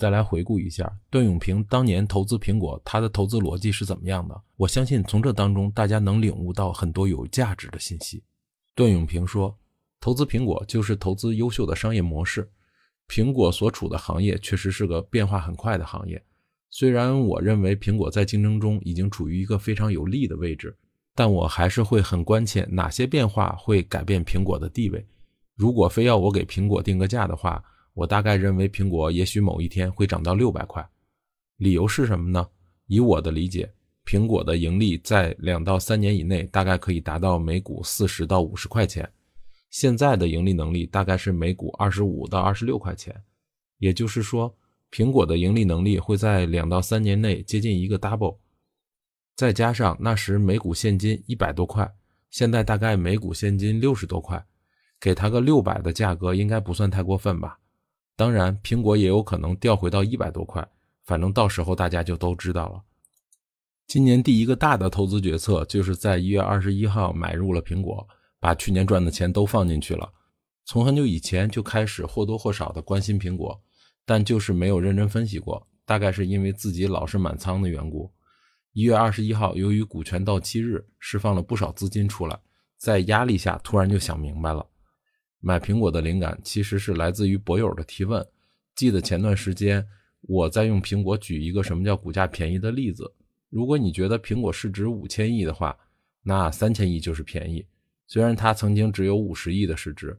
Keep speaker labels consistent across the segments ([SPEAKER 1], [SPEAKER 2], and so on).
[SPEAKER 1] 再来回顾一下段永平当年投资苹果，他的投资逻辑是怎么样的？我相信从这当中大家能领悟到很多有价值的信息。段永平说，投资苹果就是投资优秀的商业模式。苹果所处的行业确实是个变化很快的行业。虽然我认为苹果在竞争中已经处于一个非常有利的位置，但我还是会很关切哪些变化会改变苹果的地位。如果非要我给苹果定个价的话，我大概认为苹果也许某一天会涨到六百块。理由是什么呢？以我的理解，苹果的盈利在两到三年以内大概可以达到每股四十到五十块钱。现在的盈利能力大概是每股二十五到二十六块钱，也就是说，苹果的盈利能力会在两到三年内接近一个 double。再加上那时每股现金一百多块，现在大概每股现金六十多块，给他个六百的价格应该不算太过分吧？当然，苹果也有可能掉回到一百多块，反正到时候大家就都知道了。今年第一个大的投资决策就是在一月二十一号买入了苹果。把去年赚的钱都放进去了，从很久以前就开始或多或少的关心苹果，但就是没有认真分析过。大概是因为自己老是满仓的缘故。一月二十一号，由于股权到期日，释放了不少资金出来，在压力下突然就想明白了。买苹果的灵感其实是来自于博友的提问。记得前段时间我在用苹果举一个什么叫股价便宜的例子。如果你觉得苹果市值五千亿的话，那三千亿就是便宜。虽然它曾经只有五十亿的市值，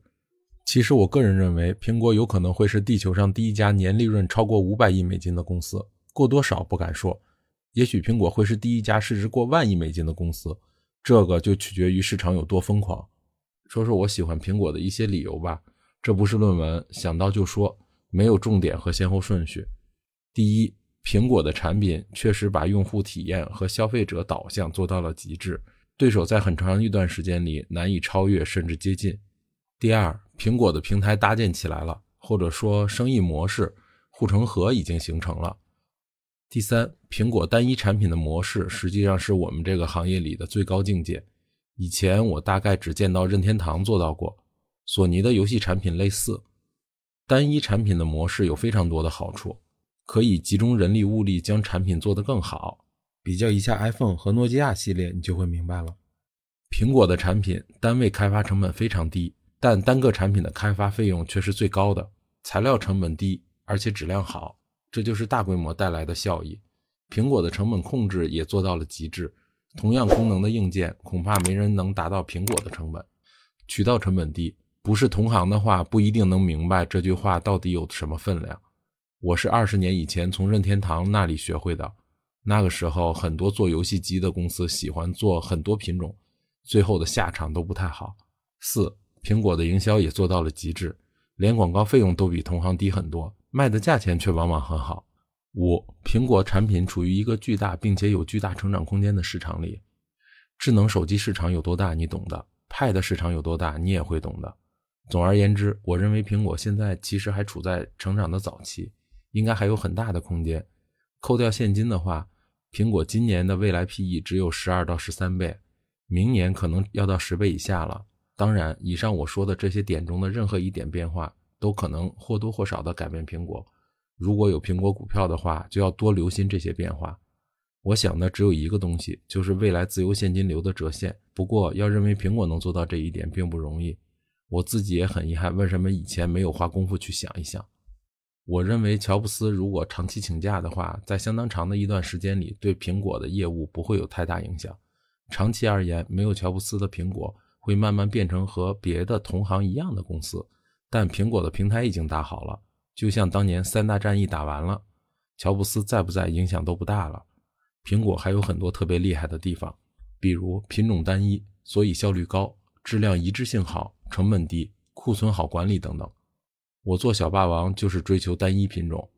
[SPEAKER 1] 其实我个人认为，苹果有可能会是地球上第一家年利润超过五百亿美金的公司。过多少不敢说，也许苹果会是第一家市值过万亿美金的公司，这个就取决于市场有多疯狂。说说我喜欢苹果的一些理由吧，这不是论文，想到就说，没有重点和先后顺序。第一，苹果的产品确实把用户体验和消费者导向做到了极致。对手在很长一段时间里难以超越甚至接近。第二，苹果的平台搭建起来了，或者说生意模式护城河已经形成了。第三，苹果单一产品的模式实际上是我们这个行业里的最高境界。以前我大概只见到任天堂做到过，索尼的游戏产品类似。单一产品的模式有非常多的好处，可以集中人力物力将产品做得更好。比较一下 iPhone 和诺基亚系列，你就会明白了。苹果的产品单位开发成本非常低，但单个产品的开发费用却是最高的。材料成本低，而且质量好，这就是大规模带来的效益。苹果的成本控制也做到了极致。同样功能的硬件，恐怕没人能达到苹果的成本。渠道成本低，不是同行的话，不一定能明白这句话到底有什么分量。我是二十年以前从任天堂那里学会的。那个时候，很多做游戏机的公司喜欢做很多品种，最后的下场都不太好。四，苹果的营销也做到了极致，连广告费用都比同行低很多，卖的价钱却往往很好。五，苹果产品处于一个巨大并且有巨大成长空间的市场里。智能手机市场有多大，你懂的；Pad 市场有多大，你也会懂的。总而言之，我认为苹果现在其实还处在成长的早期，应该还有很大的空间。扣掉现金的话，苹果今年的未来 PE 只有十二到十三倍，明年可能要到十倍以下了。当然，以上我说的这些点中的任何一点变化，都可能或多或少的改变苹果。如果有苹果股票的话，就要多留心这些变化。我想的只有一个东西，就是未来自由现金流的折现。不过，要认为苹果能做到这一点，并不容易。我自己也很遗憾，为什么以前没有花功夫去想一想。我认为乔布斯如果长期请假的话，在相当长的一段时间里，对苹果的业务不会有太大影响。长期而言，没有乔布斯的苹果会慢慢变成和别的同行一样的公司。但苹果的平台已经打好了，就像当年三大战役打完了，乔布斯在不在影响都不大了。苹果还有很多特别厉害的地方，比如品种单一，所以效率高，质量一致性好，成本低，库存好管理等等。我做小霸王就是追求单一品种，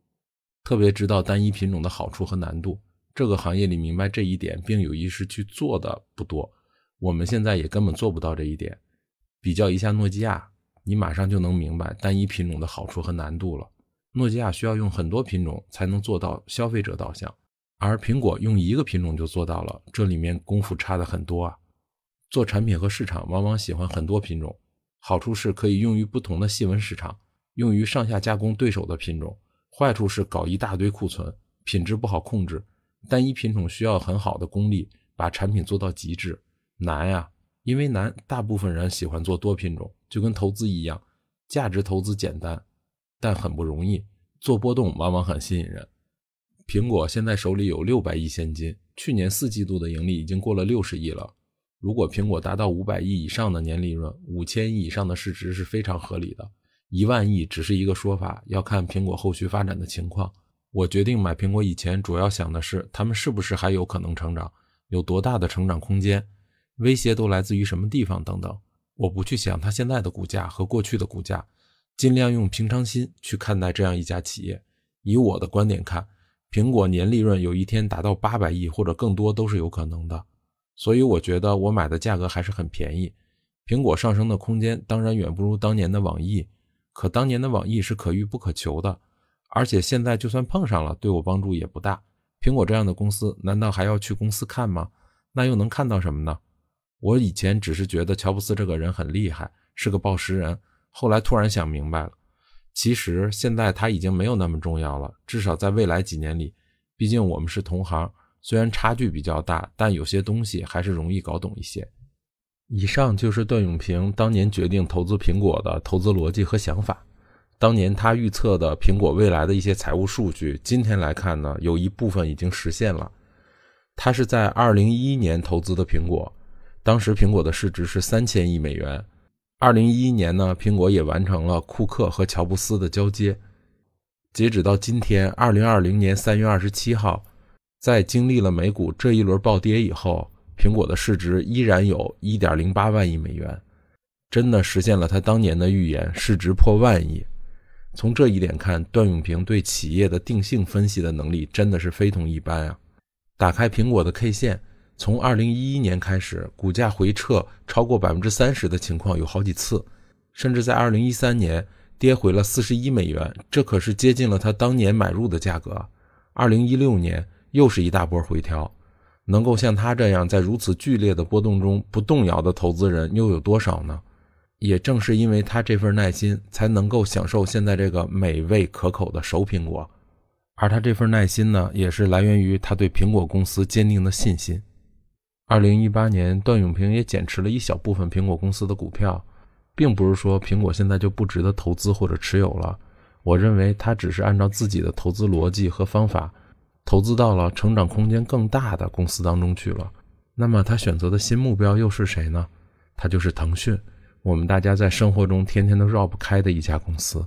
[SPEAKER 1] 特别知道单一品种的好处和难度。这个行业里明白这一点并有意识去做的不多，我们现在也根本做不到这一点。比较一下诺基亚，你马上就能明白单一品种的好处和难度了。诺基亚需要用很多品种才能做到消费者导向，而苹果用一个品种就做到了，这里面功夫差的很多啊。做产品和市场往往喜欢很多品种，好处是可以用于不同的细分市场。用于上下加工对手的品种，坏处是搞一大堆库存，品质不好控制。单一品种需要很好的功力，把产品做到极致，难呀。因为难，大部分人喜欢做多品种，就跟投资一样，价值投资简单，但很不容易。做波动往往很吸引人。苹果现在手里有六百亿现金，去年四季度的盈利已经过了六十亿了。如果苹果达到五百亿以上的年利润，五千亿以上的市值是非常合理的。一万亿只是一个说法，要看苹果后续发展的情况。我决定买苹果以前，主要想的是他们是不是还有可能成长，有多大的成长空间。威胁都来自于什么地方等等，我不去想它现在的股价和过去的股价，尽量用平常心去看待这样一家企业。以我的观点看，苹果年利润有一天达到八百亿或者更多都是有可能的，所以我觉得我买的价格还是很便宜。苹果上升的空间当然远不如当年的网易，可当年的网易是可遇不可求的，而且现在就算碰上了，对我帮助也不大。苹果这样的公司，难道还要去公司看吗？那又能看到什么呢？我以前只是觉得乔布斯这个人很厉害，是个报时人。后来突然想明白了，其实现在他已经没有那么重要了。至少在未来几年里，毕竟我们是同行，虽然差距比较大，但有些东西还是容易搞懂一些。以上就是段永平当年决定投资苹果的投资逻辑和想法。当年他预测的苹果未来的一些财务数据，今天来看呢，有一部分已经实现了。他是在二零一一年投资的苹果。当时苹果的市值是三千亿美元。二零一一年呢，苹果也完成了库克和乔布斯的交接。截止到今天，二零二零年三月二十七号，在经历了美股这一轮暴跌以后，苹果的市值依然有一点零八万亿美元，真的实现了他当年的预言，市值破万亿。从这一点看，段永平对企业的定性分析的能力真的是非同一般啊！打开苹果的 K 线。从二零一一年开始，股价回撤超过百分之三十的情况有好几次，甚至在二零一三年跌回了四十一美元，这可是接近了他当年买入的价格。二零一六年又是一大波回调，能够像他这样在如此剧烈的波动中不动摇的投资人又有多少呢？也正是因为他这份耐心，才能够享受现在这个美味可口的熟苹果。而他这份耐心呢，也是来源于他对苹果公司坚定的信心。二零一八年，段永平也减持了一小部分苹果公司的股票，并不是说苹果现在就不值得投资或者持有了。我认为他只是按照自己的投资逻辑和方法，投资到了成长空间更大的公司当中去了。那么他选择的新目标又是谁呢？他就是腾讯，我们大家在生活中天天都绕不开的一家公司。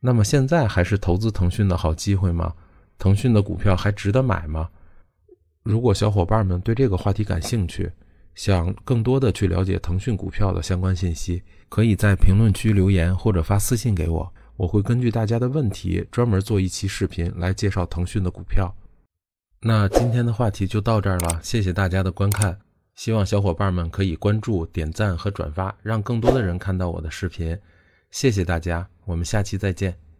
[SPEAKER 1] 那么现在还是投资腾讯的好机会吗？腾讯的股票还值得买吗？如果小伙伴们对这个话题感兴趣，想更多的去了解腾讯股票的相关信息，可以在评论区留言或者发私信给我，我会根据大家的问题专门做一期视频来介绍腾讯的股票。那今天的话题就到这儿了，谢谢大家的观看，希望小伙伴们可以关注、点赞和转发，让更多的人看到我的视频。谢谢大家，我们下期再见。